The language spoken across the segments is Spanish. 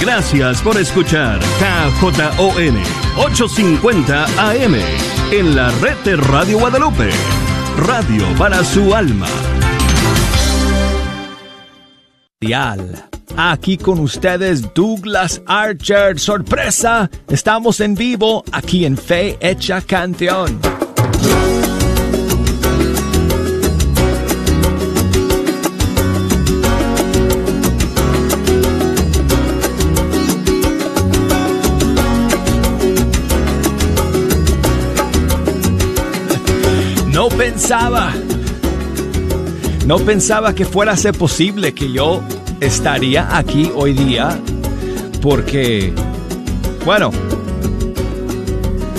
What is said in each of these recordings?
Gracias por escuchar KJON 850 AM en la red de Radio Guadalupe. Radio para su alma. Aquí con ustedes Douglas Archer. Sorpresa, estamos en vivo aquí en Fe Hecha Canteón. Pensaba, no pensaba que fuera a ser posible que yo estaría aquí hoy día porque, bueno,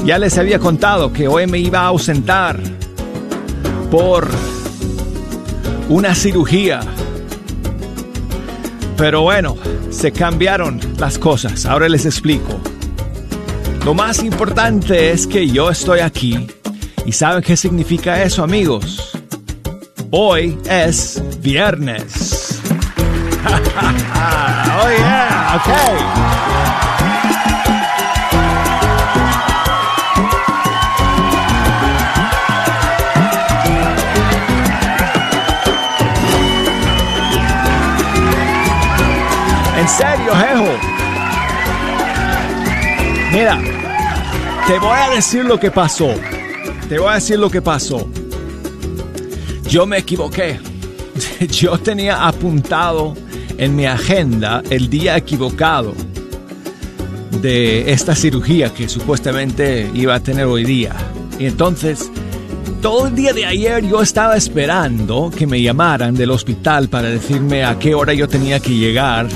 ya les había contado que hoy me iba a ausentar por una cirugía. Pero bueno, se cambiaron las cosas. Ahora les explico. Lo más importante es que yo estoy aquí. ¿Y saben qué significa eso, amigos? Hoy es viernes. oh yeah. En serio, Jejo. Mira, te voy a decir lo que pasó. Te voy a decir lo que pasó. Yo me equivoqué. Yo tenía apuntado en mi agenda el día equivocado de esta cirugía que supuestamente iba a tener hoy día. Y entonces, todo el día de ayer yo estaba esperando que me llamaran del hospital para decirme a qué hora yo tenía que llegar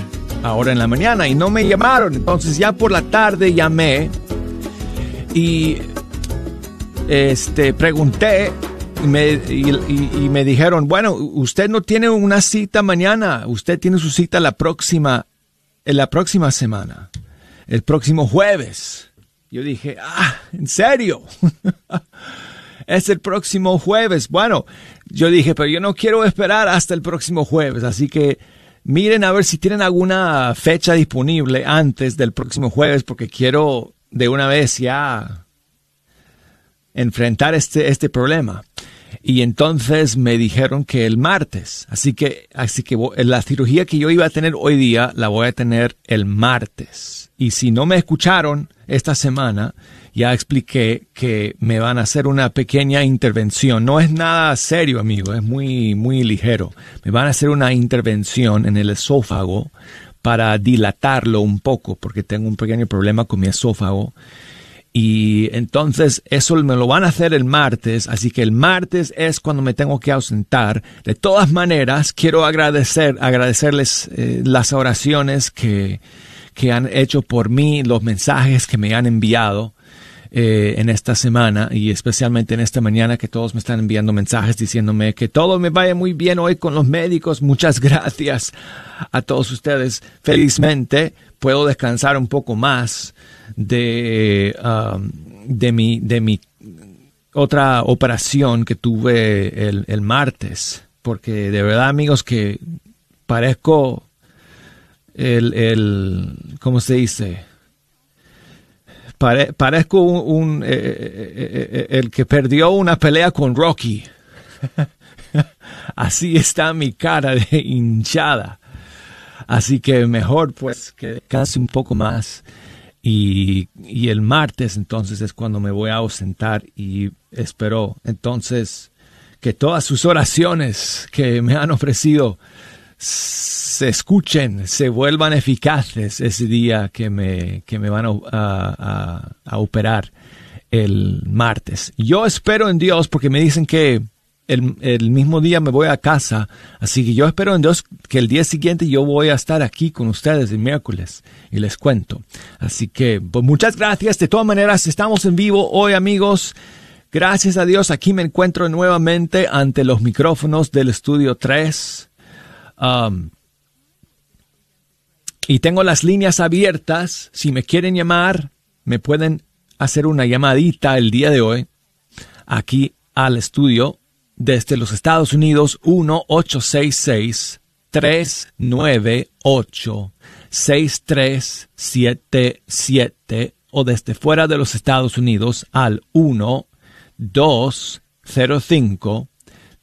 ahora en la mañana y no me llamaron. Entonces ya por la tarde llamé y este pregunté y me, y, me dijeron, bueno, usted no tiene una cita mañana, usted tiene su cita la próxima, en la próxima semana, el próximo jueves. Yo dije, ah, ¿en serio? es el próximo jueves. Bueno, yo dije, pero yo no quiero esperar hasta el próximo jueves, así que miren a ver si tienen alguna fecha disponible antes del próximo jueves, porque quiero de una vez ya enfrentar este, este problema. Y entonces me dijeron que el martes. Así que, así que la cirugía que yo iba a tener hoy día la voy a tener el martes. Y si no me escucharon esta semana, ya expliqué que me van a hacer una pequeña intervención. No es nada serio, amigo, es muy, muy ligero. Me van a hacer una intervención en el esófago para dilatarlo un poco, porque tengo un pequeño problema con mi esófago y entonces eso me lo van a hacer el martes, así que el martes es cuando me tengo que ausentar. De todas maneras, quiero agradecer, agradecerles eh, las oraciones que, que han hecho por mí, los mensajes que me han enviado. Eh, en esta semana y especialmente en esta mañana que todos me están enviando mensajes diciéndome que todo me vaya muy bien hoy con los médicos. Muchas gracias a todos ustedes. Felizmente puedo descansar un poco más de, um, de, mi, de mi otra operación que tuve el, el, martes. Porque de verdad, amigos, que parezco el, el ¿cómo se dice? parezco un, eh, eh, eh, el que perdió una pelea con Rocky. Así está mi cara de hinchada. Así que mejor pues que descanse un poco más y, el martes entonces es cuando me voy a ausentar y espero entonces que todas sus oraciones que me han ofrecido se escuchen, se vuelvan eficaces ese día que me, que me van a, a, a operar el martes. Yo espero en Dios porque me dicen que el, mismo día me voy a casa, así que yo espero en Dios que el día siguiente yo voy a estar aquí con ustedes el miércoles y les cuento. Así que pues muchas gracias. De todas maneras, estamos en vivo hoy amigos. Gracias a Dios, aquí me encuentro nuevamente ante los micrófonos del estudio 3. Um, y tengo las líneas abiertas. Si me quieren llamar, me pueden hacer una llamadita el día de hoy aquí al estudio desde los Estados Unidos 1-866-398 6377 o desde fuera de los Estados Unidos al 1 205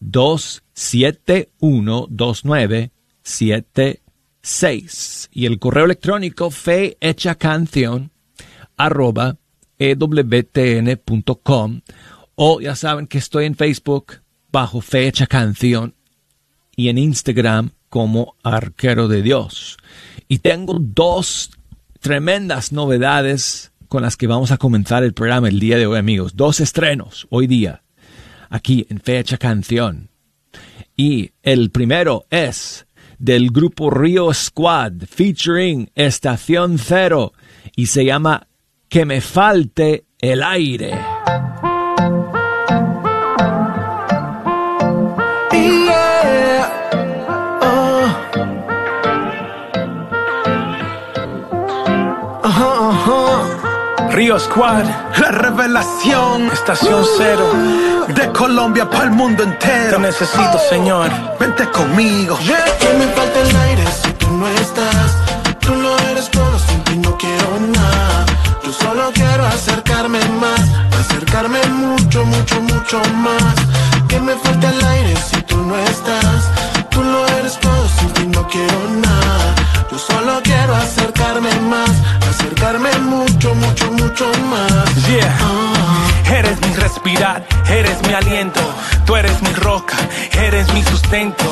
271 2976 y el correo electrónico fe hecha canción arroba ewtn.com o ya saben que estoy en Facebook bajo fecha canción y en Instagram como arquero de Dios. Y tengo dos tremendas novedades con las que vamos a comenzar el programa el día de hoy, amigos. Dos estrenos hoy día, aquí en Fecha Canción. Y el primero es del grupo Rio Squad, featuring Estación Cero, y se llama Que me falte el aire. Río Squad, la revelación, estación cero, de Colombia para el mundo entero. Te necesito, Señor, vente conmigo. Que me falta el aire si tú no estás. Tú lo eres todo, sin ti no quiero nada. Yo solo quiero acercarme más, acercarme mucho, mucho, mucho más. Que me falta el aire si tú no estás. Mucho, mucho más. Yeah. Eres mi respirar, eres mi aliento. Tú eres mi roca, eres mi sustento.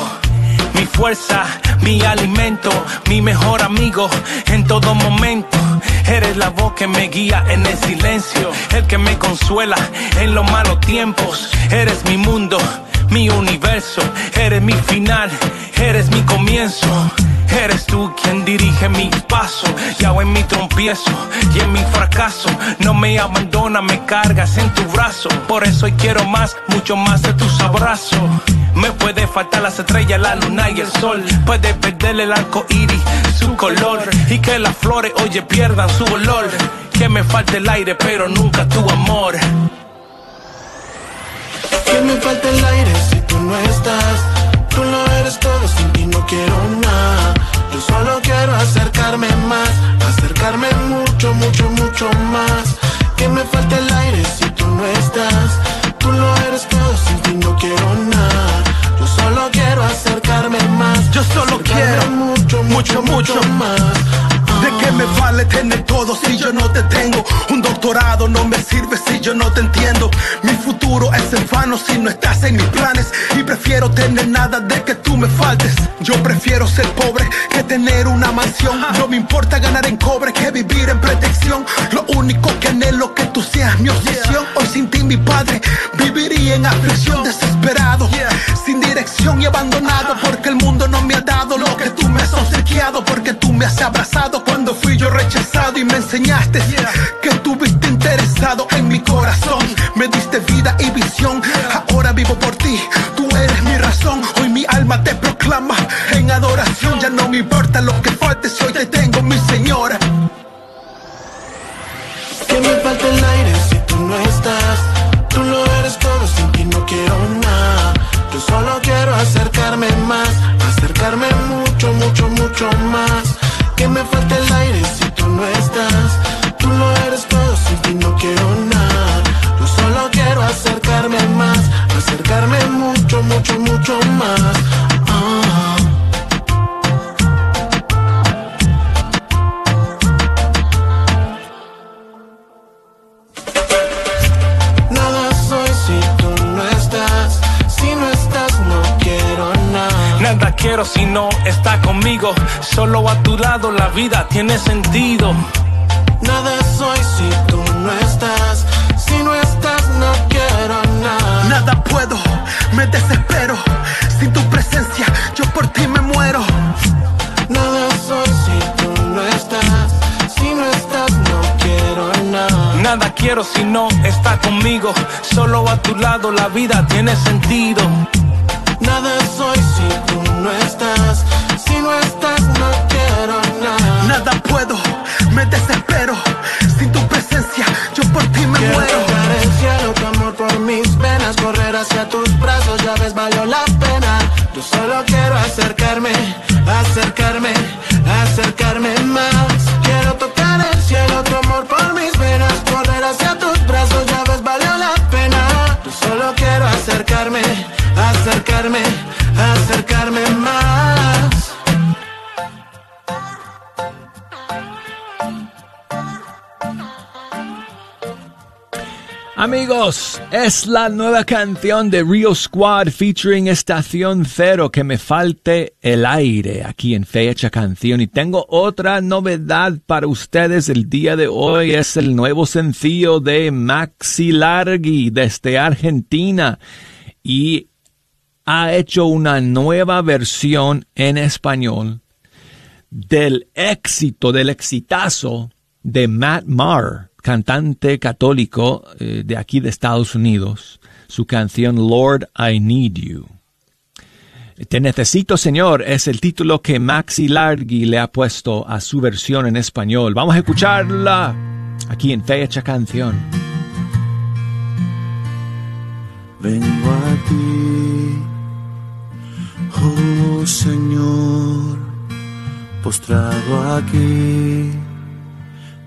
Mi fuerza, mi alimento, mi mejor amigo en todo momento. Eres la voz que me guía en el silencio, el que me consuela en los malos tiempos. Eres mi mundo, mi universo, eres mi final, eres mi comienzo. Eres tú quien dirige mi paso, ya en mi trompiezo y en mi fracaso. No me abandona, me cargas en tu brazo. Por eso hoy quiero más, mucho más de tus abrazos. Me puede faltar las estrellas, la luna y el sol. Puede perder el arco iris, su color. Y que las flores, oye, pierdan su olor. Que me falte el aire, pero nunca tu amor. Que me falta el aire si tú no estás. Tú lo eres todo, sin ti no quiero nada. Yo solo quiero acercarme más, acercarme mucho, mucho, mucho más. Que me falta el aire si tú no estás. Tú lo eres todo, sin ti no quiero nada. Yo solo quiero acercarme más. Yo solo quiero mucho, mucho, mucho, mucho. más. ¿De qué me vale tener todo si yo no te tengo? Un doctorado no me sirve si yo no te entiendo. Es en vano si no estás en mis planes. Y prefiero tener nada de que tú me faltes. Yo prefiero ser pobre que tener una mansión. No me importa ganar en cobre que vivir en protección. Lo único que anhelo que tú seas mi obsesión. Hoy sin ti, mi padre, viviría en aflicción, desesperado, sin dirección y abandonado. Porque el mundo no me ha dado lo que tú me has obsequiado. Porque tú me has abrazado cuando fui yo rechazado y me enseñaste en mi corazón. Me diste vida y visión. Ahora vivo por ti, tú eres mi razón. Hoy mi alma te proclama en adoración. Ya no me importa lo que falte hoy te tengo, mi señora. Que me falta el aire si tú no estás. Tú lo eres todo, sin ti no quiero nada. Yo solo quiero acercarme más, acercarme mucho, mucho, mucho más. Que me falta el aire Solo a tu lado la vida tiene sentido. Nada soy si tú no estás. Si no estás, no quiero nada. Nada puedo, me desespero. Sin tu presencia, yo por ti me muero. Nada soy si tú no estás. Si no estás, no quiero nada. Nada quiero si no está conmigo. Solo a tu lado la vida tiene sentido. Es la nueva canción de Rio Squad featuring Estación Cero que me falte el aire aquí en Fecha Canción. Y tengo otra novedad para ustedes el día de hoy. Es el nuevo sencillo de Maxi Largi desde Argentina. Y ha hecho una nueva versión en español del éxito, del exitazo de Matt Maher cantante católico eh, de aquí de Estados Unidos, su canción Lord, I Need You. Te necesito, Señor, es el título que Maxi Largi le ha puesto a su versión en español. Vamos a escucharla aquí en Fecha Canción. Vengo a ti, oh Señor, postrado aquí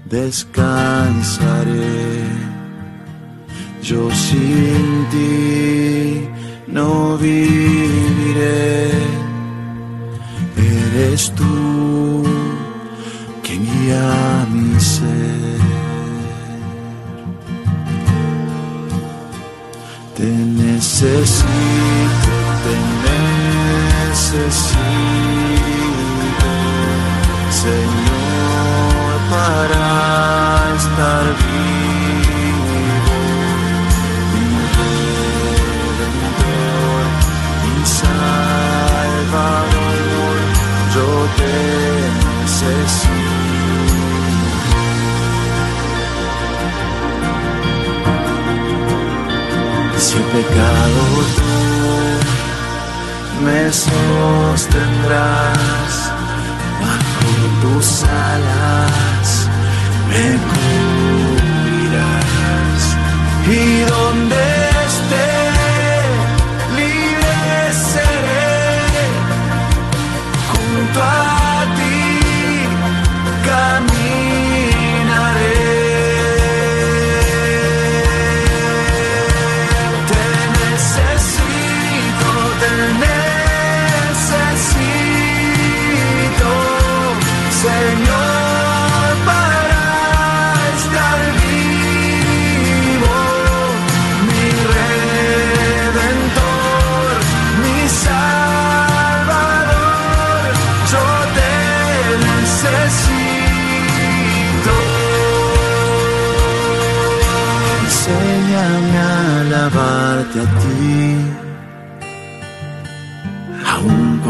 descansaré. Yo sin ti no viviré. Eres tú quien guía mi ser. Te necesito, te necesito, Señor para estar vivo. Mi Salvador, yo te necesito. Si el pecado tú me sostendrás bajo tus alas me cubrirás. Y donde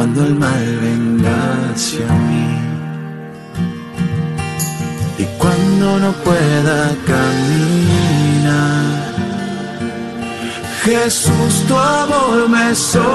cuando el mal venga hacia mí y cuando no pueda caminar. Jesús, tu amor me sostendrá.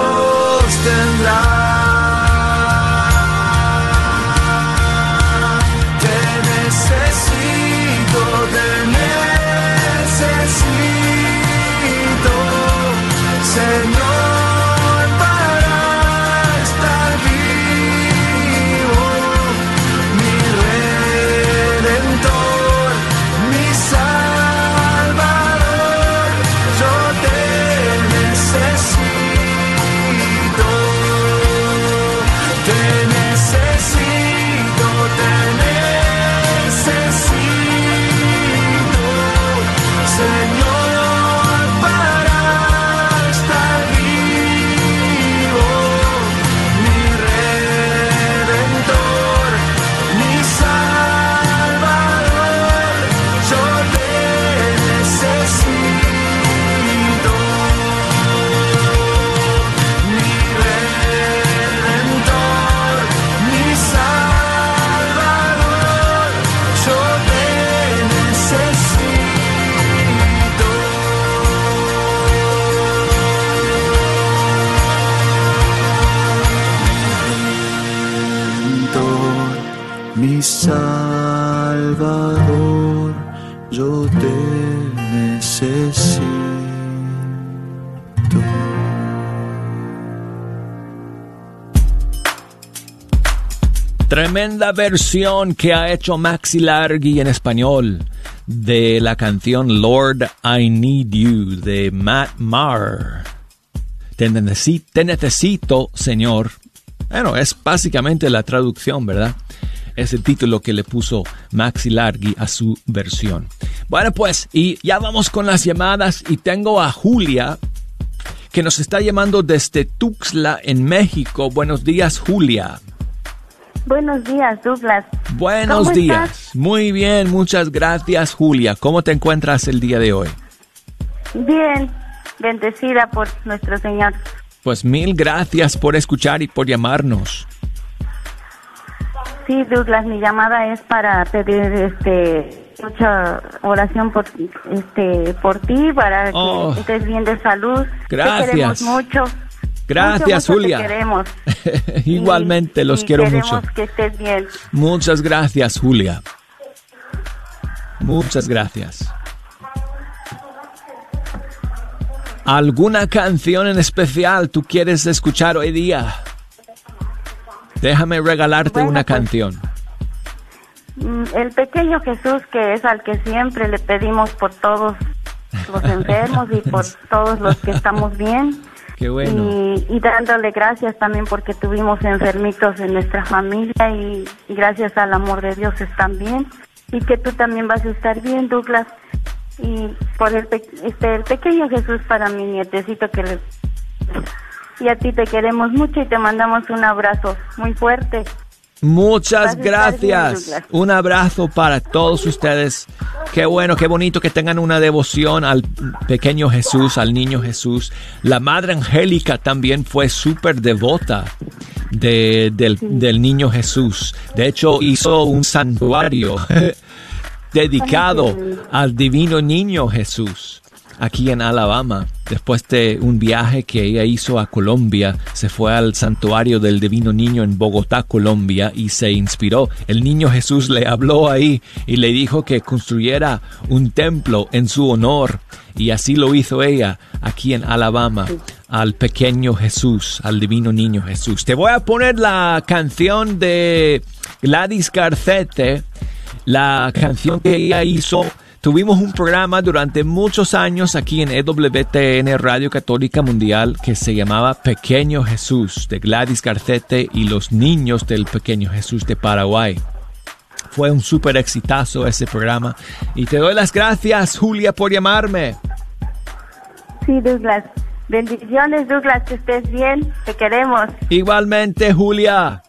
Tremenda versión que ha hecho Maxi Largi en español de la canción Lord I Need You de Matt Maher. Te, necesi- te necesito, Señor. Bueno, es básicamente la traducción, ¿verdad? es el título que le puso Maxi Largi a su versión. Bueno, pues, y ya vamos con las llamadas y tengo a Julia que nos está llamando desde Tuxtla en México. Buenos días, Julia. Buenos días, Douglas. Buenos días. Muy bien, muchas gracias, Julia. ¿Cómo te encuentras el día de hoy? Bien, bendecida por nuestro Señor. Pues mil gracias por escuchar y por llamarnos. Sí, Douglas, mi llamada es para pedir este mucha oración por este por ti para que Oh. estés bien de salud. Gracias. Te queremos mucho. Gracias, Mucho, mucho Julia. Te queremos. Igualmente, Y- los y quiero mucho. que estés bien. Muchas gracias, Julia. Muchas gracias. ¿Alguna canción en especial tú quieres escuchar hoy día? Déjame regalarte Bueno, una pues- canción. Mm, El pequeño Jesús, que es al que siempre le pedimos por todos los enfermos y por todos los que estamos bien. Y, dándole gracias también porque tuvimos enfermitos en nuestra familia y, y gracias al amor de Dios están bien. Y que tú también vas a estar bien, Douglas. Y por el, pe- este, el pequeño Jesús para mi nietecito que le... Y a ti te queremos mucho y te mandamos un abrazo muy fuerte. Muchas bien, gracias. Un abrazo para todos ustedes. Qué bueno, qué bonito que tengan una devoción al pequeño Jesús, al niño Jesús. La Madre Angélica también fue súper devota de- del, del niño Jesús. De hecho, hizo un santuario dedicado al divino niño Jesús aquí en Alabama. Después de un viaje que ella hizo a Colombia, se fue al santuario del Divino Niño en Bogotá, Colombia, y se inspiró. El niño Jesús le habló ahí y le dijo que construyera un templo en su honor. Y así lo hizo ella aquí en Alabama al pequeño Jesús, al divino niño Jesús. Te voy a poner la canción de Gladys Garcete, la canción que ella hizo. Tuvimos un programa durante muchos años aquí en EWTN Radio Católica Mundial que se llamaba Pequeño Jesús de Gladys Garcete y los niños del Pequeño Jesús de Paraguay. Fue un súper exitazo ese programa y te doy las gracias Julia por llamarme. Sí, Douglas. Bendiciones, Douglas, que estés bien. Te queremos. Igualmente Julia.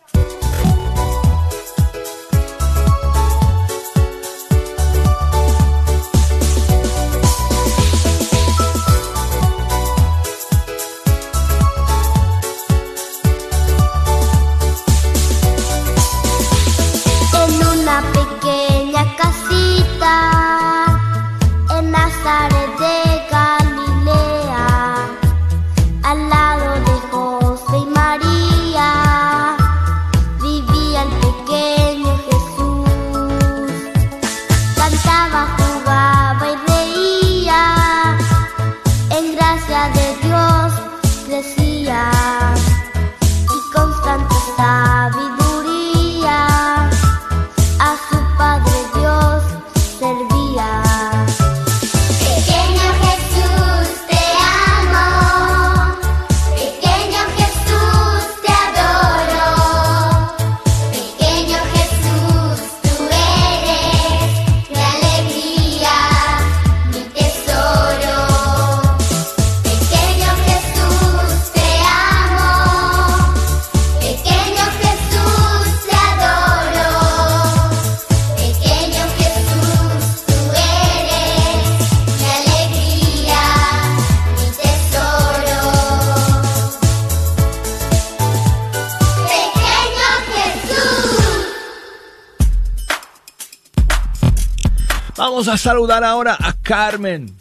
Saludar ahora a Carmen.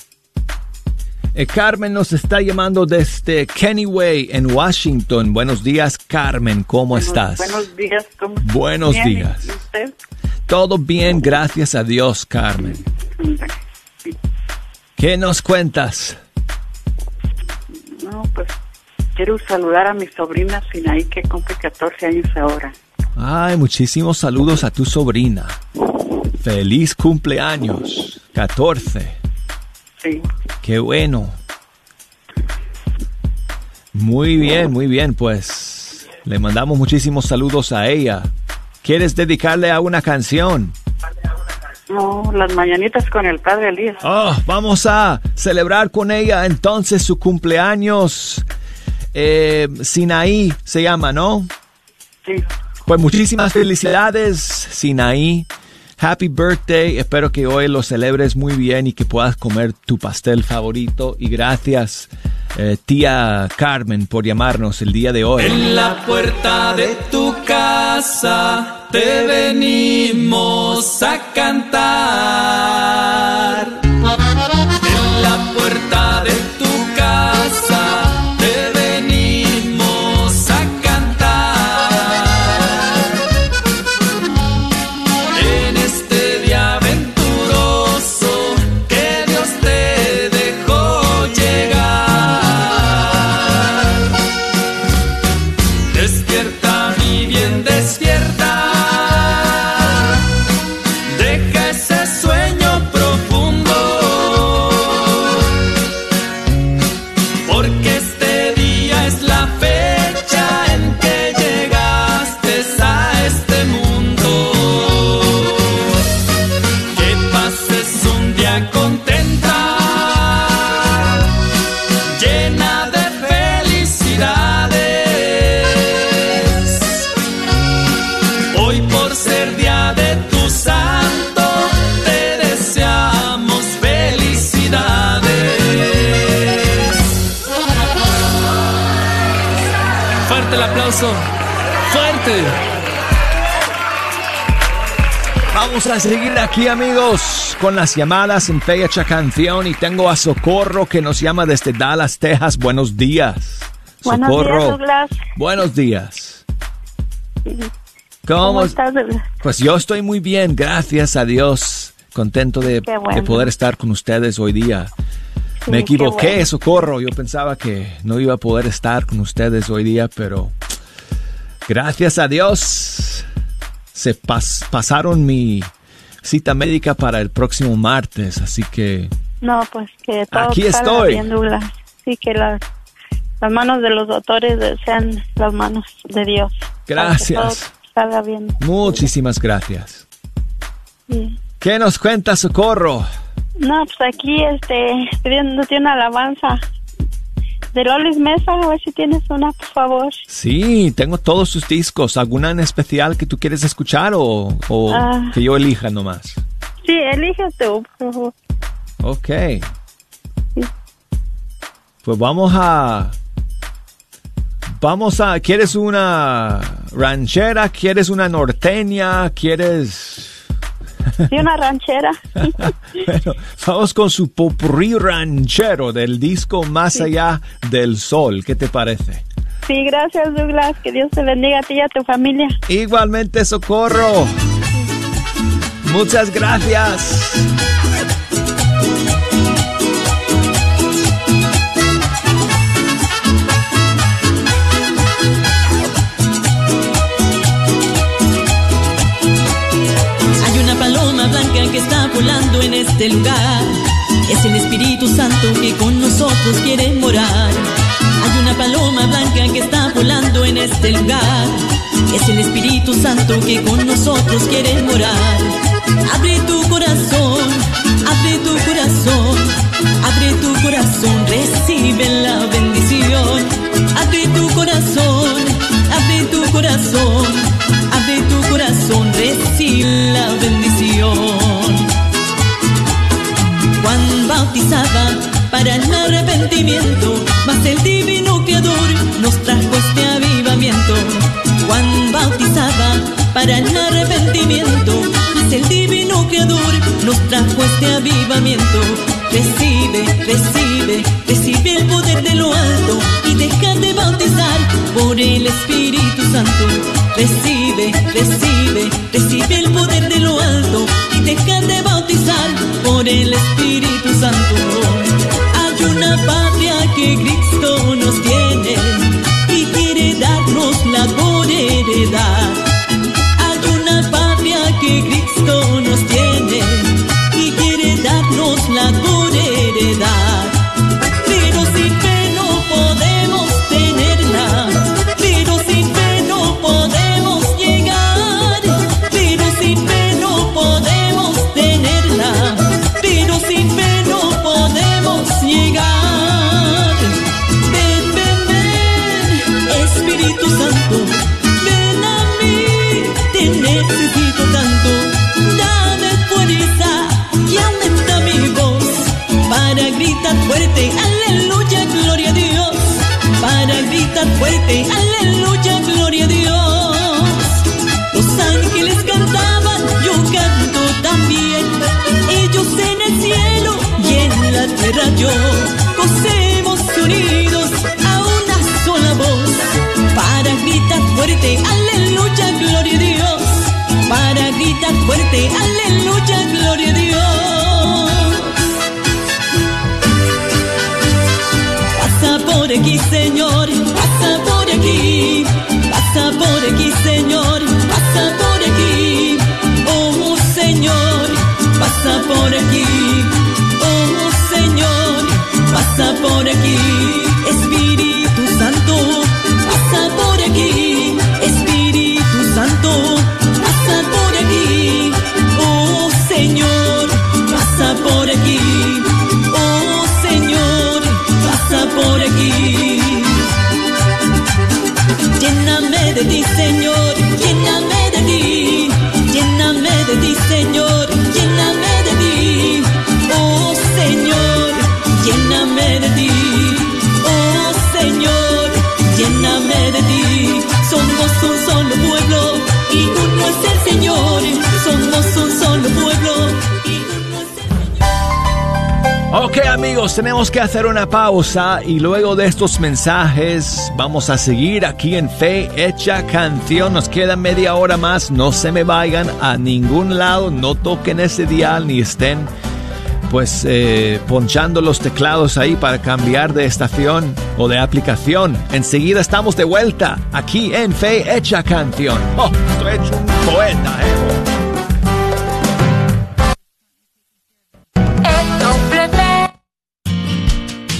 Eh, Carmen nos está llamando desde Kennyway en Washington. Buenos días, Carmen. ¿Cómo estás? Buenos días, ¿cómo está? Buenos Bien, ¿y días. usted? Todo bien, gracias a Dios, Carmen. ¿Qué nos cuentas? No, pues quiero saludar a mi sobrina Sinaí que cumple 14 años ahora. Ay, muchísimos saludos a tu sobrina. Feliz cumpleaños. 14. Sí. Qué bueno. Muy bien, muy bien. Pues le mandamos muchísimos saludos a ella ¿Quieres dedicarle a una canción? No, las mañanitas con el padre Elías. Oh, vamos a celebrar con ella entonces su cumpleaños. Eh, Sinaí se llama, ¿no? Sí. Pues muchísimas felicidades, Sinaí. Happy birthday. Espero que hoy lo celebres muy bien y que puedas comer tu pastel favorito. Y gracias, eh, tía Carmen, por llamarnos el día de hoy. En la puerta de tu casa te venimos a cantar. Vamos a seguir aquí, amigos, con las llamadas en Fecha Canción. Y tengo a Socorro que nos llama desde Dallas, Texas. Buenos días. Buenos Socorro. días, Douglas. Buenos días. ¿Cómo, ¿Cómo estás, Douglas? Pues yo estoy muy bien, gracias a Dios. Contento de, bueno. de poder estar con ustedes hoy día. Sí, Me qué equivoqué, bueno. socorro. Yo pensaba que no iba a poder estar con ustedes hoy día, pero gracias a Dios se pas- pasaron mi cita médica para el próximo martes, así que No, pues que todo Aquí estoy. bien, Douglas. Sí, que las, las manos de los doctores sean las manos de Dios. Gracias. Salga bien. muchísimas gracias. Sí. ¿Qué nos cuenta Socorro? No, pues aquí, este, pidiéndote una alabanza de Lolis Mesa, a ver si tienes una, por favor. Sí, tengo todos sus discos. ¿Alguna en especial que tú quieres escuchar o, o Ah. que yo elija nomás? Sí, elige tú, por favor. Ok. Pues vamos a... Vamos a... ¿Quieres una ranchera? ¿Quieres una norteña? ¿Quieres...? Sí, una ranchera. Bueno, vamos con su popurrí ranchero del disco Más allá del sol. ¿Qué te parece? Sí, gracias, Douglas. Que Dios te bendiga a ti y a tu familia. Igualmente, Socorro. Muchas gracias. Que está volando en este lugar. Es el Espíritu Santo que con nosotros quiere morar. Hay una paloma blanca que está volando en este lugar. Es el Espíritu Santo que con nosotros quiere morar. Abre tu corazón, abre tu corazón, abre tu corazón, recibe la bendición. Abre tu corazón, abre tu corazón, abre tu corazón, recibe la bendición. Juan bautizaba para el arrepentimiento, mas el divino creador nos trajo este avivamiento. Juan bautizaba para el arrepentimiento, mas el divino creador nos trajo este avivamiento. Recibe, recibe, recibe el poder de lo alto y déjate bautizar por el Espíritu Santo. Recibe, recibe por aquí. Oh, Señor, pasa por aquí. Ok amigos, tenemos que hacer una pausa y luego de estos mensajes vamos a seguir aquí en Fe Hecha Canción. Nos queda media hora más, no se me vayan a ningún lado, no toquen ese dial ni estén pues eh, ponchando los teclados ahí para cambiar de estación o de aplicación. Enseguida estamos de vuelta aquí en Fe Hecha Canción. Oh, estoy hecho un poeta, eh.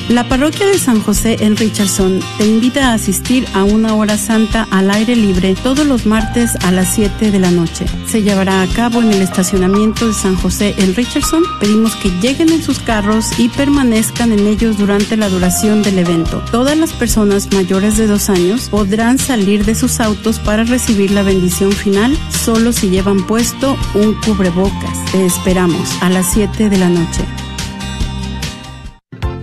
La parroquia de San José en Richardson te invita a asistir a una hora santa al aire libre todos los martes a las 7 de la noche. Se llevará a cabo en el estacionamiento de San José en Richardson. Pedimos que lleguen en sus carros y permanezcan en ellos durante la duración del evento. Todas las personas mayores de dos años podrán salir de sus autos para recibir la bendición final solo si llevan puesto un cubrebocas. Te esperamos a las 7 de la noche.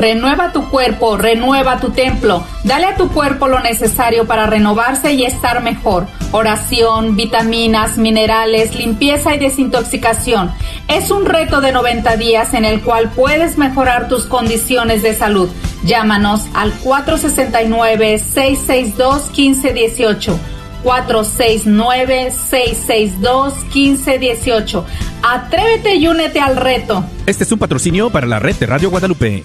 Renueva tu cuerpo, renueva tu templo. Dale a tu cuerpo lo necesario para renovarse y estar mejor. Oración, vitaminas, minerales, limpieza y desintoxicación. Es un reto de 90 días en el cual puedes mejorar tus condiciones de salud. Llámanos al 469-662-1518. 469-662-1518. Atrévete y únete al reto. Este es un patrocinio para la red de Radio Guadalupe.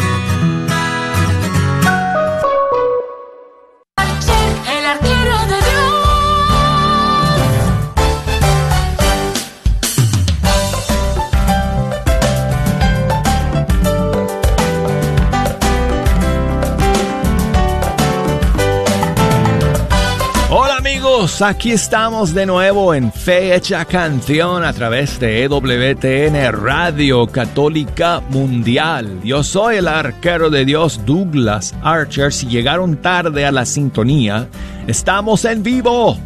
Aquí estamos de nuevo en Fe Hecha Canción a través de EWTN Radio Católica Mundial. Yo soy el arquero de Dios Douglas Archer. Si llegaron tarde a la sintonía, estamos en vivo.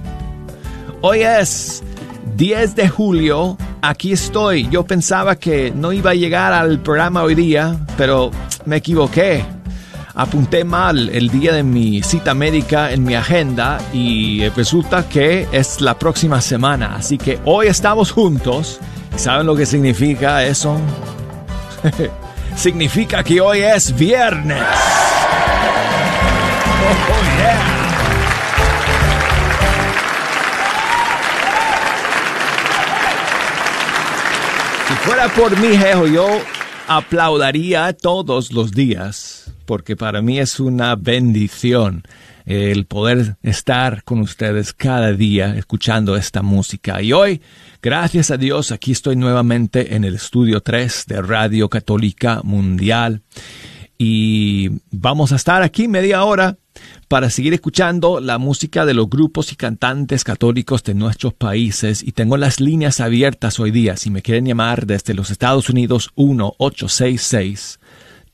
Hoy es 10 de julio, aquí estoy. Yo pensaba que no iba a llegar al programa hoy día, pero me equivoqué. Apunté mal el día de mi cita médica en mi agenda y resulta que es la próxima semana. Así que hoy estamos juntos. ¿Y saben lo que significa eso? significa que hoy es viernes. Oh, yeah. Si fuera por mí, Jejo, yo aplaudiría todos los días, porque para mí es una bendición el poder estar con ustedes cada día escuchando esta música. Y hoy, gracias a Dios, aquí estoy nuevamente en el estudio 3 de Radio Católica Mundial. Y vamos a estar aquí media hora para seguir escuchando la música de los grupos y cantantes católicos de nuestros países y tengo las líneas abiertas hoy día. Si me quieren llamar desde los Estados Unidos,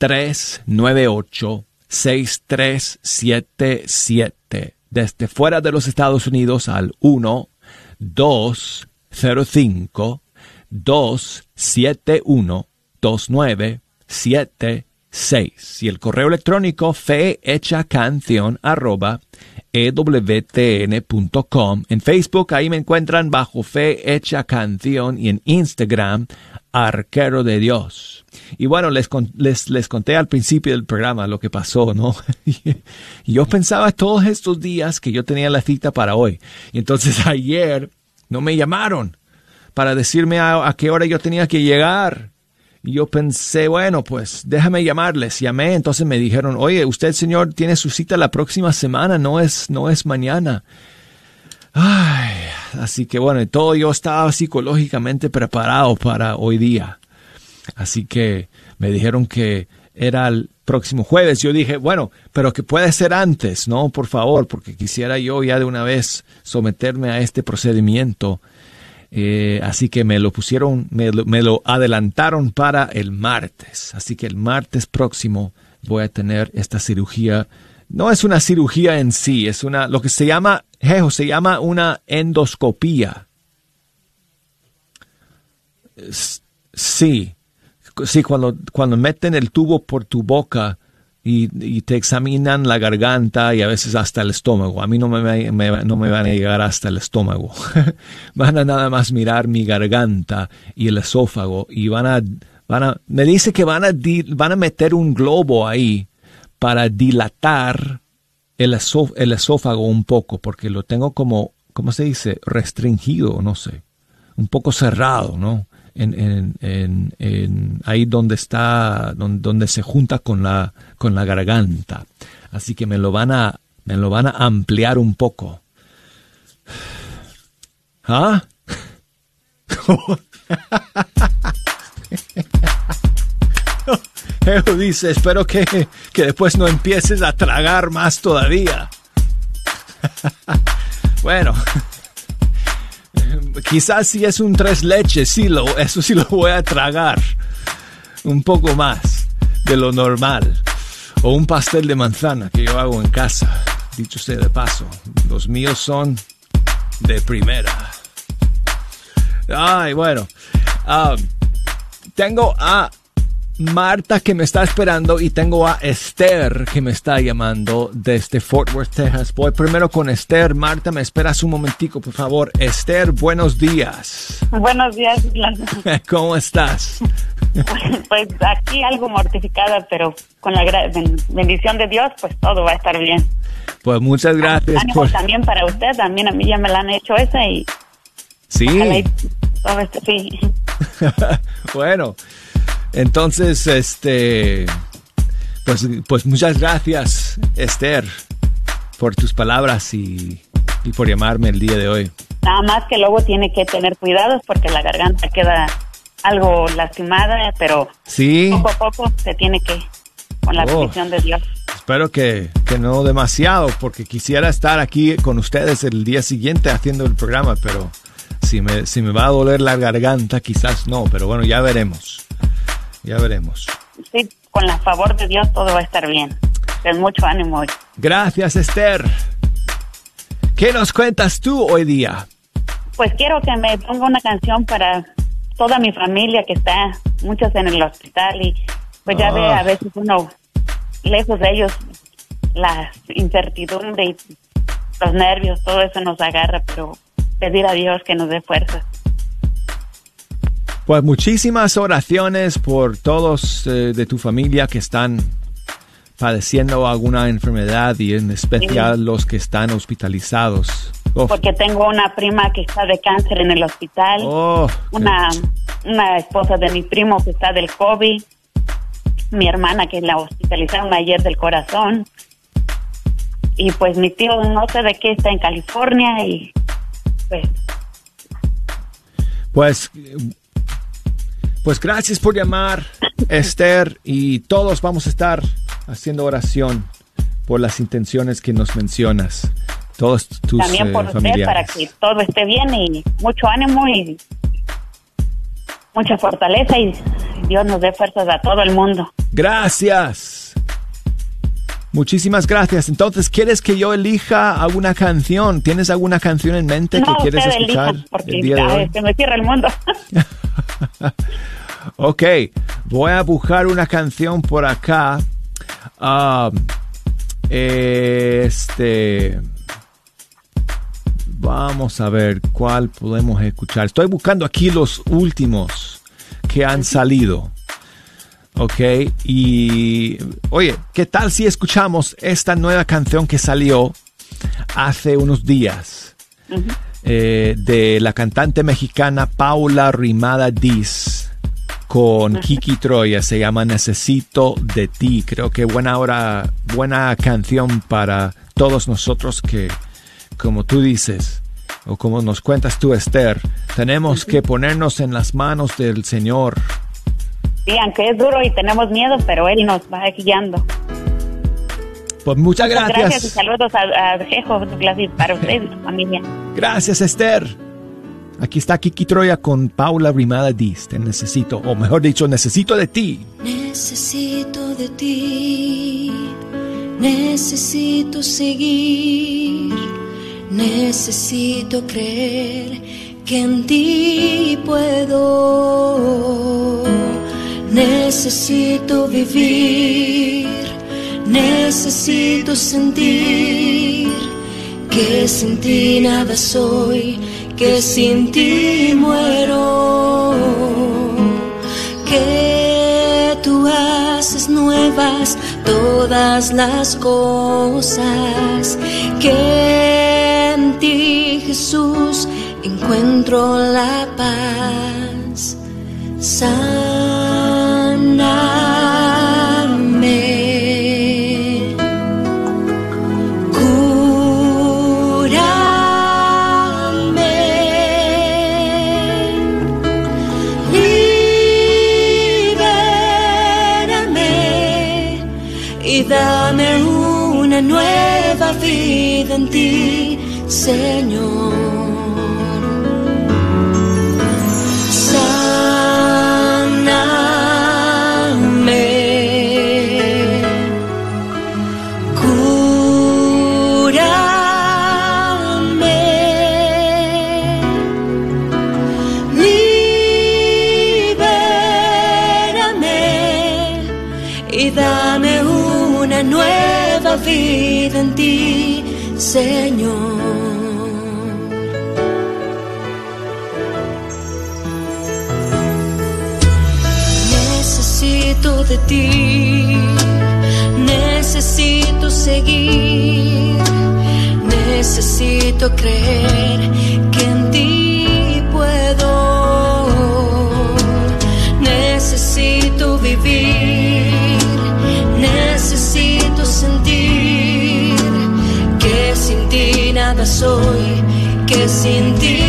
1-866-398-6377. Desde fuera de los Estados Unidos al 1-205-271-2977 6. Y el correo electrónico fe hecha canción arroba ewtn.com. En Facebook ahí me encuentran bajo fe hecha canción y en Instagram arquero de Dios. Y bueno, les, les, les conté al principio del programa lo que pasó, ¿no? yo pensaba todos estos días que yo tenía la cita para hoy. Y entonces ayer no me llamaron para decirme a qué hora yo tenía que llegar. Y yo pensé, bueno, pues déjame llamarles. Llamé, entonces me dijeron, oye, usted, señor, tiene su cita la próxima semana, no es, no es mañana. Ay, así que bueno, todo yo estaba psicológicamente preparado para hoy día. Así que me dijeron que era el próximo jueves. Yo dije, bueno, pero que puede ser antes, ¿no? Por favor, porque quisiera yo ya de una vez someterme a este procedimiento eh, así que me lo pusieron, me lo, adelantaron para el martes. Así que el martes próximo voy a tener esta cirugía. No es una cirugía en sí, es una, lo que se llama, jejo, se llama una endoscopía. Sí, sí, cuando, cuando meten el tubo por tu boca, y, te examinan la garganta y a veces hasta el estómago. A mí no me, no me van a llegar hasta el estómago. van a nada más mirar mi garganta y el esófago y van a, van a, me dice que van a, van a meter un globo ahí para dilatar el, el esófago un poco porque lo tengo como, ¿cómo se dice? Restringido, no sé. Un poco cerrado, ¿no? En, en, en, ahí donde está, donde, donde, se junta con la, con la garganta. Así que me lo van a, me lo van a ampliar un poco. ¿Ah? dice, espero que, que después no empieces a tragar más todavía. bueno. Quizás si es un tres leches, sí lo, eso sí lo voy a tragar. Un poco más de lo normal. O un pastel de manzana que yo hago en casa. Dicho sea de paso, los míos son de primera. Ay, bueno. Ah, tengo a Marta que me está esperando y tengo a Esther que me está llamando desde Fort Worth, Texas. Voy primero con Esther. Marta, me esperas un momentico, por favor. Esther, buenos días. Buenos días, ¿Cómo estás? Pues aquí algo mortificada, pero con la bendición de Dios, pues todo va a estar bien. Pues muchas gracias. También para usted, también a mí ya me la han hecho esa y... Sí. sí. bueno, entonces, este, pues, pues muchas gracias, Esther, por tus palabras y, y por llamarme el día de hoy. Nada más que luego tiene que tener cuidados porque la garganta queda algo lastimada, pero ¿Sí? poco a poco se tiene que, con la oh. bendición de Dios. Espero que, que, no demasiado, porque quisiera estar aquí con ustedes el día siguiente haciendo el programa, pero si me, si me va a doler la garganta, quizás no, pero bueno, ya veremos. Ya veremos. Sí, con la favor de Dios todo va a estar bien. Ten mucho ánimo hoy. Gracias, Esther. ¿Qué nos cuentas tú hoy día? Pues quiero que me ponga una canción para toda mi familia que está, muchos en el hospital y pues ya ve, ah. a veces uno lejos de ellos la incertidumbre y los nervios, todo eso nos agarra, pero pedir a Dios que nos dé fuerza. Pues muchísimas oraciones por todos eh, de tu familia que están padeciendo alguna enfermedad y en especial los que están hospitalizados. Uf. Porque tengo una prima que está de cáncer en el hospital, Oh, una, una esposa de mi primo que está del COVID, mi hermana que la hospitalizaron ayer del corazón, y pues mi tío no sé de qué está en California y pues Pues, pues gracias por llamar, Esther, y todos vamos a estar haciendo oración por las intenciones que nos mencionas. Todos tus también eh, por usted familiares. para que todo esté bien y mucho ánimo y mucha fortaleza y Dios nos dé fuerzas a todo el mundo. Gracias. Muchísimas gracias. Entonces, ¿quieres que yo elija alguna canción? ¿Tienes alguna canción en mente no, que quieres usted escuchar elija, porque el día de hoy? se me cierra el mundo. Ok, voy a buscar una canción por acá. Um, este. Vamos a ver cuál podemos escuchar. Estoy buscando aquí los últimos que han salido. Ok, y oye, ¿qué tal si escuchamos esta nueva canción que salió hace unos días? Eh, de la cantante mexicana Paula Rimada Diz con Kiki Troya. Se llama Necesito de ti. Creo que buena hora, buena canción para todos nosotros que, como tú dices, o como nos cuentas tú, Esther, tenemos que ponernos en las manos del Señor. Sí, aunque es duro y tenemos miedo, pero Él nos va guiando. Pues muchas Muchas gracias. gracias y saludos a, a Jejo, para usted y su familia. Gracias, Esther. Aquí está Kiki Troya con Paula Rimada Diz. Te necesito, o mejor dicho, necesito de ti. Necesito de ti, necesito seguir, necesito creer que en ti puedo, necesito vivir, necesito sentir que sin ti nada soy, que sin ti muero que tú haces nuevas todas las cosas, que en ti Jesús encuentro la paz. Sáname. Señor. Sáname. Cúrame. Libérame y dame una nueva vida en ti, Señor. Necesito seguir, necesito creer que en ti puedo, necesito vivir, necesito sentir que sin ti nada soy, que sin ti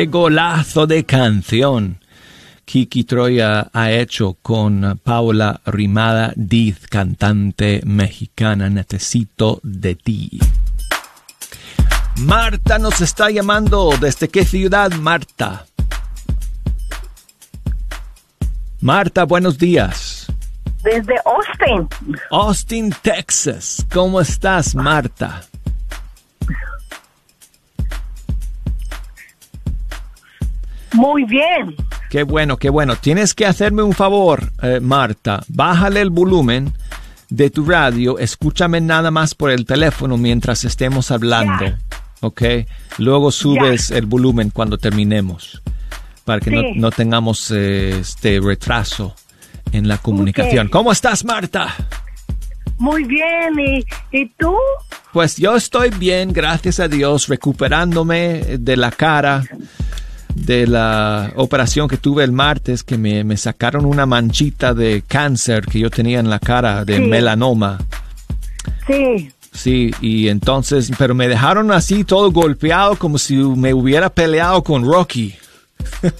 Qué golazo de canción Kiki Troya ha hecho con Paula Rimada Diz, cantante mexicana. Necesito de ti. Marta nos está llamando. ¿Desde qué ciudad, Marta? Marta, buenos días. Desde Austin. Austin, Texas. ¿Cómo estás, Marta? Muy bien. Qué bueno, qué bueno. Tienes que hacerme un favor, eh, Marta. Bájale el volumen de tu radio. Escúchame nada más por el teléfono mientras estemos hablando. ¿Ok? Luego subes el volumen cuando terminemos. Para que no, Sí. no tengamos eh, este retraso en la comunicación. ¿Cómo estás, Marta? Muy bien. ¿Y, y tú? Pues yo estoy bien, gracias a Dios, recuperándome de la cara de la operación que tuve el martes, que me, me sacaron una manchita de cáncer que yo tenía en la cara, de Sí. melanoma. Sí. Sí, y entonces, pero me dejaron así todo golpeado como si me hubiera peleado con Rocky.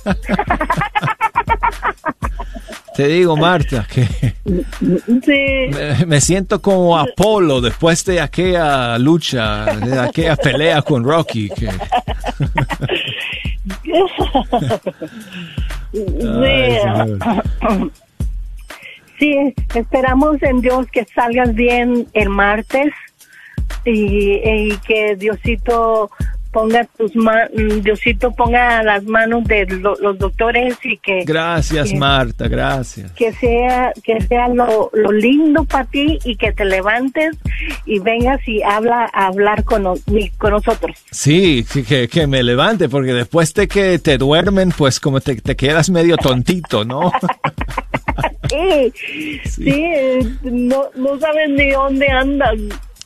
Te digo, Marta, que Sí. me, me siento como Apolo después de aquella lucha, de aquella pelea con Rocky. Que, sí. Sí, esperamos en Dios que salgas bien el martes y, y que Diosito ponga tus ma- mm, Diosito ponga las manos de lo- los doctores y que gracias, que- Marta, gracias. que sea que sea lo, lo lindo para ti y que te levantes y vengas y habla a hablar con, con nosotros. Sí, que, que me levante, porque después de que te duermen, pues como te, te quedas medio tontito, ¿no? Sí, sí, eh, no, no sabes ni dónde andas.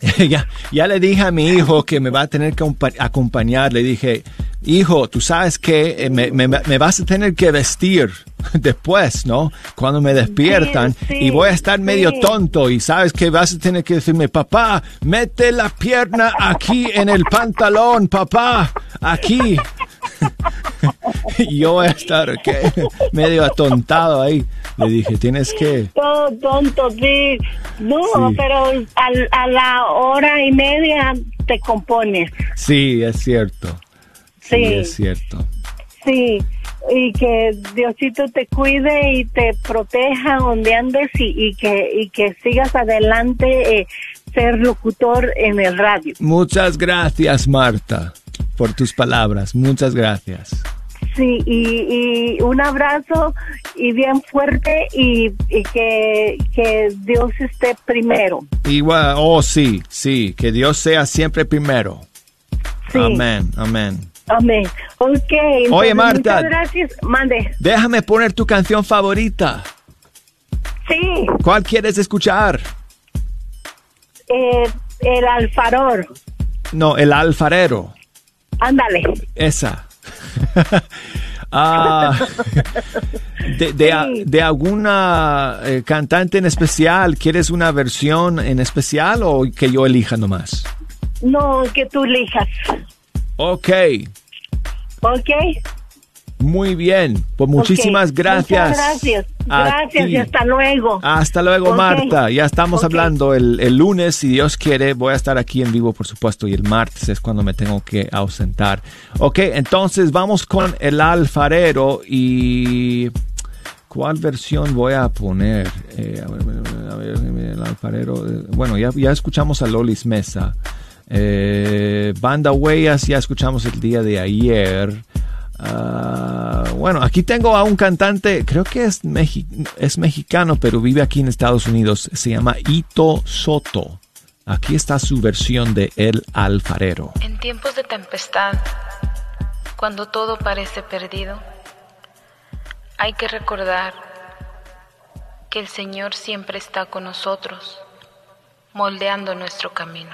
ya, ya le dije a mi hijo que me va a tener que acompa- acompañar. Le dije, hijo, tú sabes que eh, me, me- me vas a tener que vestir después, ¿no? Cuando me despiertan sí, y voy a estar medio tonto y sabes que vas a tener que decirme, papá, mete la pierna aquí en el pantalón, papá, aquí. y yo voy a estar ¿qué? medio atontado ahí. Le dije, tienes que... Todo tonto, sí. No, Sí. pero al- a, la hora y media te compones. Sí, es cierto. Sí, Sí. es cierto. Sí, y que Diosito te cuide y te proteja donde andes y, y que y que sigas adelante eh, ser locutor en el radio. Muchas gracias, Marta, por tus palabras. Muchas gracias. Sí, y, y un abrazo y bien fuerte y, y que, que Dios esté primero. Igual, oh sí, sí, que Dios sea siempre primero. Sí. Amén, amén. Amén. Ok. entonces, Marta. Muchas gracias. Mande. Déjame poner tu canción favorita. Sí, ¿Cuál quieres escuchar? eh, el alfaror. No, El Alfarero. Ándale. Esa. Ah, de, de de alguna eh, cantante en especial, ¿quieres una versión en especial o que yo elija nomás? No, que tú elijas. Ok, Ok. Muy bien. Pues muchísimas gracias. Muchas gracias. Gracias y hasta luego. Hasta luego. Marta. Ya estamos hablando el, el lunes, si Dios quiere. Voy a estar aquí en vivo, por supuesto, y el martes es cuando me tengo que ausentar. Ok, entonces vamos con el alfarero y... ¿Cuál versión voy a poner? Eh, a ver, a ver, a ver, el alfarero. eh, Bueno, ya, ya escuchamos a Lolis Mesa. Eh, Banda Huellas ya escuchamos el día de ayer. Ah, bueno, aquí tengo a un cantante, creo que es, es mexicano, pero vive aquí en Estados Unidos. Se llama Ito Soto. Aquí está su versión de El Alfarero. En tiempos de tempestad, cuando todo parece perdido, hay que recordar que el Señor siempre está con nosotros, moldeando nuestro camino.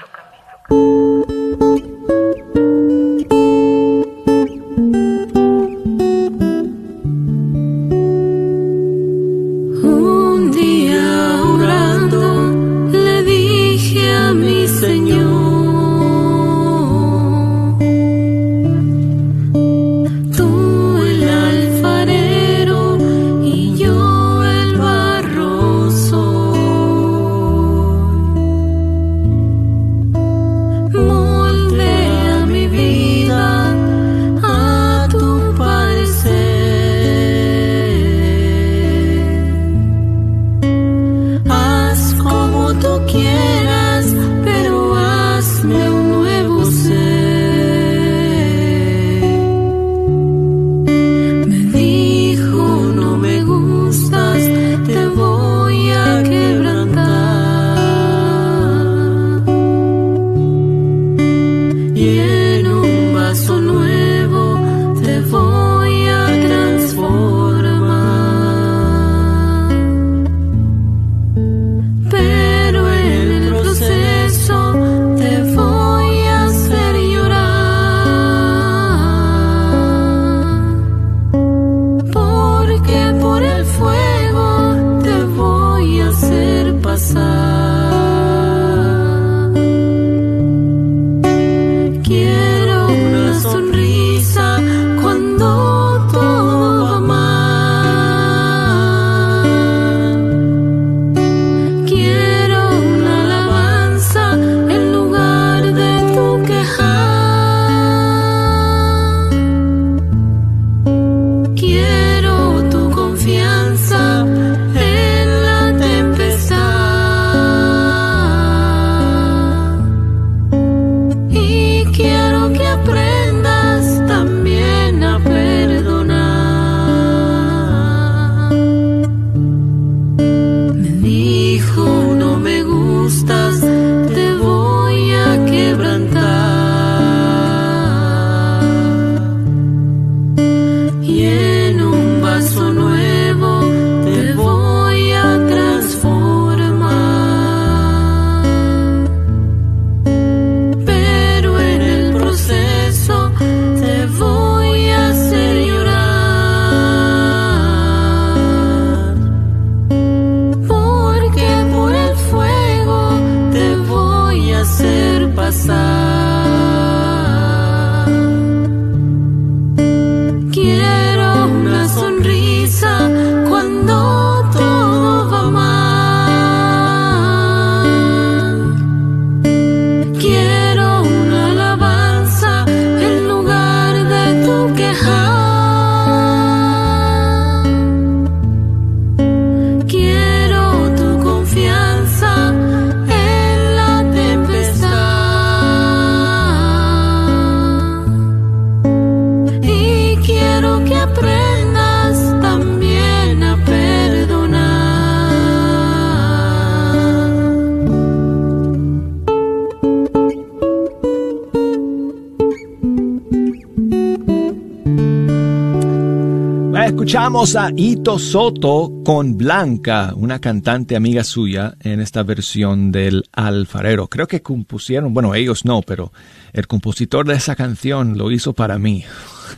Escuchamos a Ito Soto con Blanca, una cantante amiga suya en esta versión del Alfarero. Creo que compusieron, bueno, ellos no, pero el compositor de esa canción lo hizo para mí.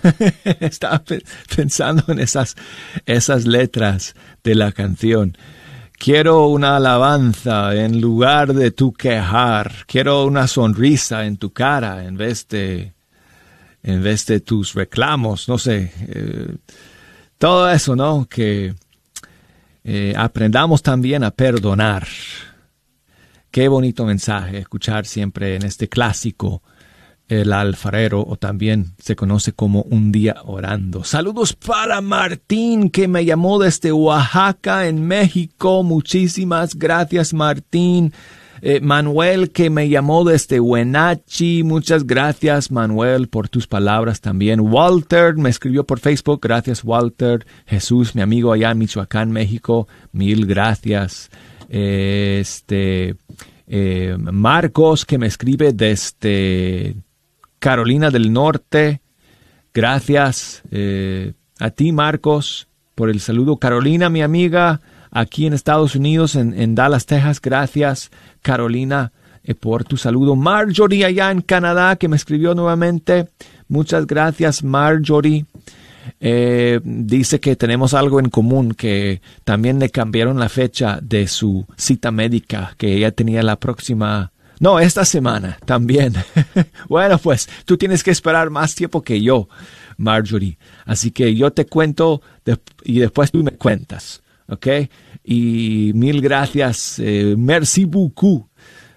Estaba pensando en esas, esas letras de la canción. Quiero una alabanza en lugar de tu quejar. Quiero una sonrisa en tu cara en vez de, en vez de tus reclamos. No sé. Eh, todo eso, ¿no? Que eh, aprendamos también a perdonar. Qué bonito mensaje escuchar siempre en este clásico, el alfarero, o también se conoce como un día orando. Saludos para Martín, que me llamó desde Oaxaca, en México. Muchísimas gracias, Martín. Eh, Manuel que me llamó desde Huenachi, muchas gracias Manuel por tus palabras también. Walter me escribió por Facebook, gracias Walter. Jesús, mi amigo allá en Michoacán, México, mil gracias. este eh, Marcos que me escribe desde Carolina del Norte, gracias eh, a ti Marcos por el saludo. Carolina, mi amiga, aquí en Estados Unidos, en Dallas, Texas, gracias. Carolina, eh, por tu saludo. Marjorie allá en Canadá, que me escribió nuevamente. Muchas gracias, Marjorie. Eh, dice que tenemos algo en común, que también le cambiaron la fecha de su cita médica, que ella tenía la próxima... No, esta semana también. bueno, pues tú tienes que esperar más tiempo que yo, Marjorie. Así que yo te cuento y después tú me cuentas. ¿Ok? Y mil gracias, eh, merci beaucoup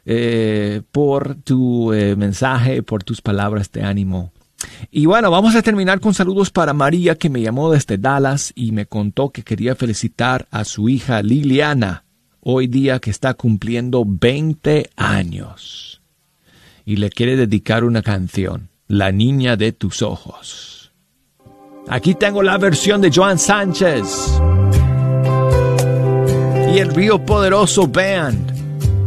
eh, por tu eh, mensaje, por tus palabras de ánimo. Y bueno, vamos a terminar con saludos para María que me llamó desde Dallas y me contó que quería felicitar a su hija Liliana, hoy día que está cumpliendo 20 años. Y le quiere dedicar una canción, La niña de tus ojos. Aquí tengo la versión de Joan Sánchez y el Río Poderoso Band.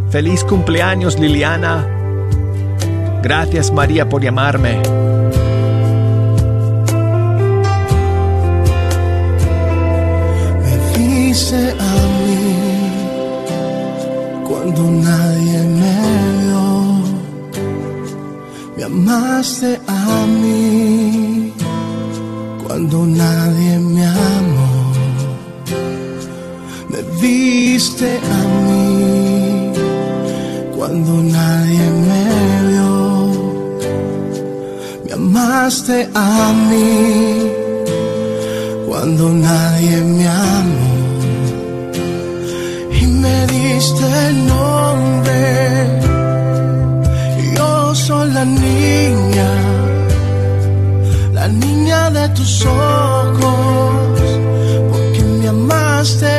Feliz cumpleaños Liliana. Gracias María por llamarme. Me dice a mí cuando nadie me vio. Me amaste a mí cuando nadie me me viste a mí cuando nadie me vio. Me amaste a mí cuando nadie me amó. Y me diste nombre. Yo soy la niña, la niña de tus ojos amaste a mí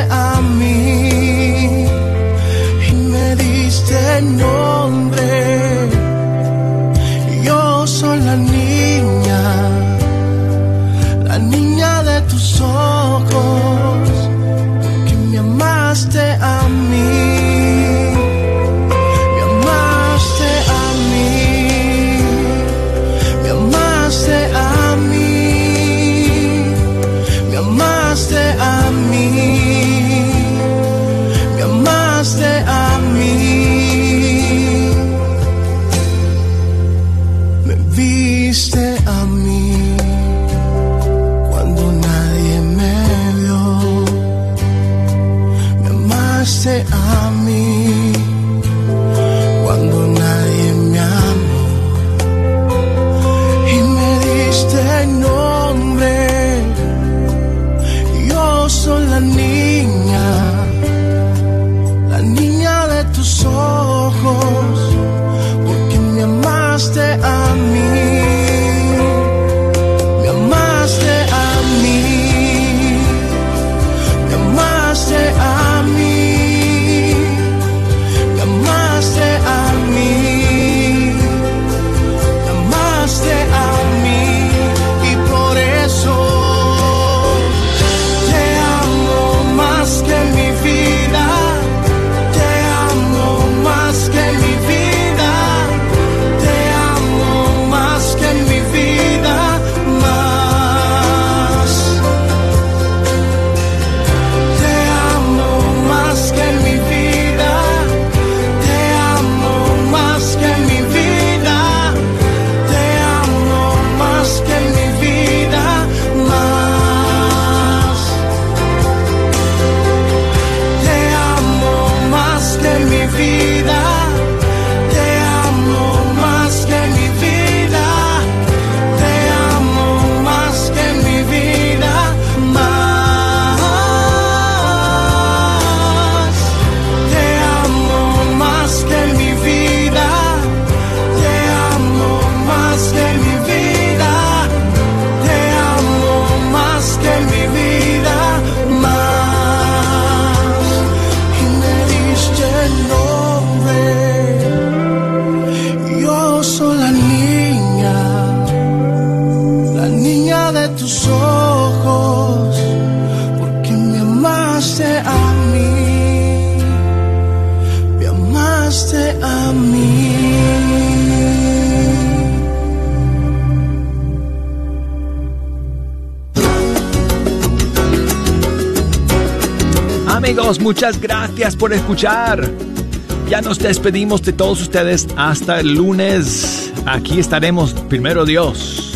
amaste a mí, me amaste a mí. Amigos, muchas gracias por escuchar. Ya nos despedimos de todos ustedes hasta el lunes. Aquí estaremos, primero Dios,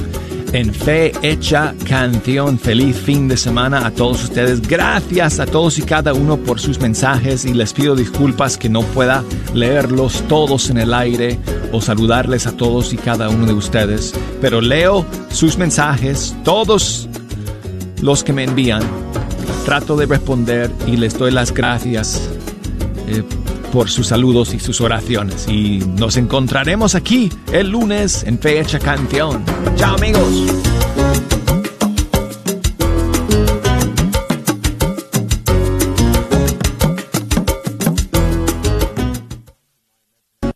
en Fe Hecha Canción. Feliz fin de semana a todos ustedes. Gracias a todos y cada uno por sus mensajes y les pido disculpas que no pueda leerlos todos en el aire o saludarles a todos y cada uno de ustedes. Pero leo sus mensajes, todos los que me envían. Trato de responder y les doy las gracias eh, por sus saludos y sus oraciones. Y nos encontraremos aquí el lunes en Fecha Canción. Chao amigos.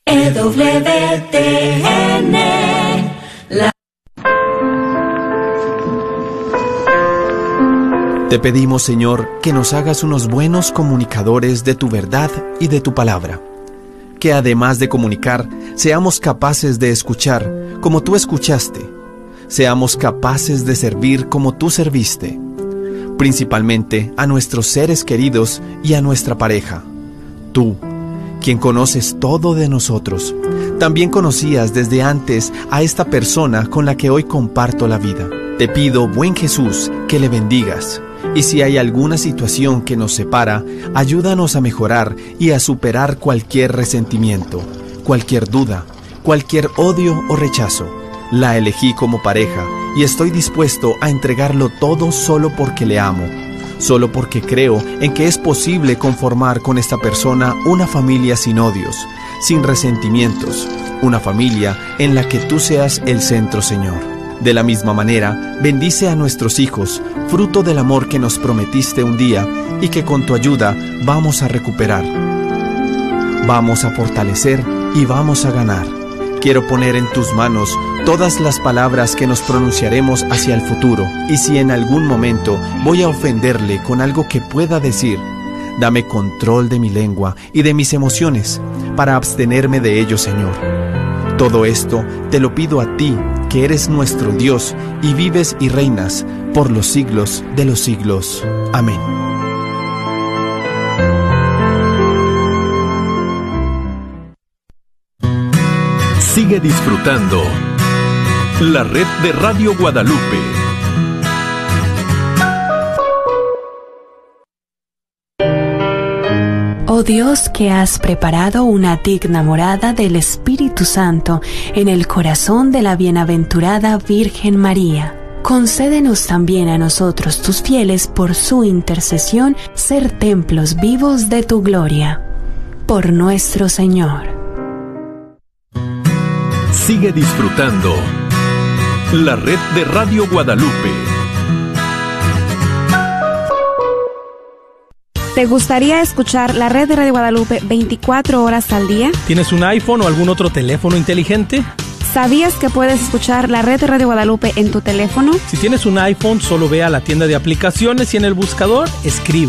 EWTN, Te pedimos, Señor, que nos hagas unos buenos comunicadores de tu verdad y de tu palabra. Que además de comunicar, seamos capaces de escuchar como tú escuchaste. Seamos capaces de servir como tú serviste. Principalmente a nuestros seres queridos y a nuestra pareja. Tú, quien conoces todo de nosotros, también conocías desde antes a esta persona con la que hoy comparto la vida. Te pido, buen Jesús, que le bendigas. Y si hay alguna situación que nos separa, ayúdanos a mejorar y a superar cualquier resentimiento, cualquier duda, cualquier odio o rechazo. La elegí como pareja y estoy dispuesto a entregarlo todo solo porque le amo, solo porque creo en que es posible conformar con esta persona una familia sin odios, sin resentimientos, una familia en la que tú seas el centro, Señor. De la misma manera, bendice a nuestros hijos, fruto del amor que nos prometiste un día y que con tu ayuda vamos a recuperar. Vamos a fortalecer y vamos a ganar. Quiero poner en tus manos todas las palabras que nos pronunciaremos hacia el futuro y si en algún momento voy a ofenderle con algo que pueda decir, dame control de mi lengua y de mis emociones para abstenerme de ello, Señor. Todo esto te lo pido a ti, que eres nuestro Dios y vives y reinas por los siglos de los siglos. Amén. Sigue disfrutando la red de Radio Guadalupe. Dios, que has preparado una digna morada del Espíritu Santo en el corazón de la bienaventurada Virgen María. Concédenos también a nosotros, tus fieles, por su intercesión, ser templos vivos de tu gloria. Por nuestro Señor. Sigue disfrutando la red de Radio Guadalupe. ¿Te gustaría escuchar la red de Radio Guadalupe 24 horas al día? ¿Tienes un iPhone o algún otro teléfono inteligente? ¿Sabías que puedes escuchar la red de Radio Guadalupe en tu teléfono? Si tienes un iPhone, solo ve a la tienda de aplicaciones y en el buscador escribe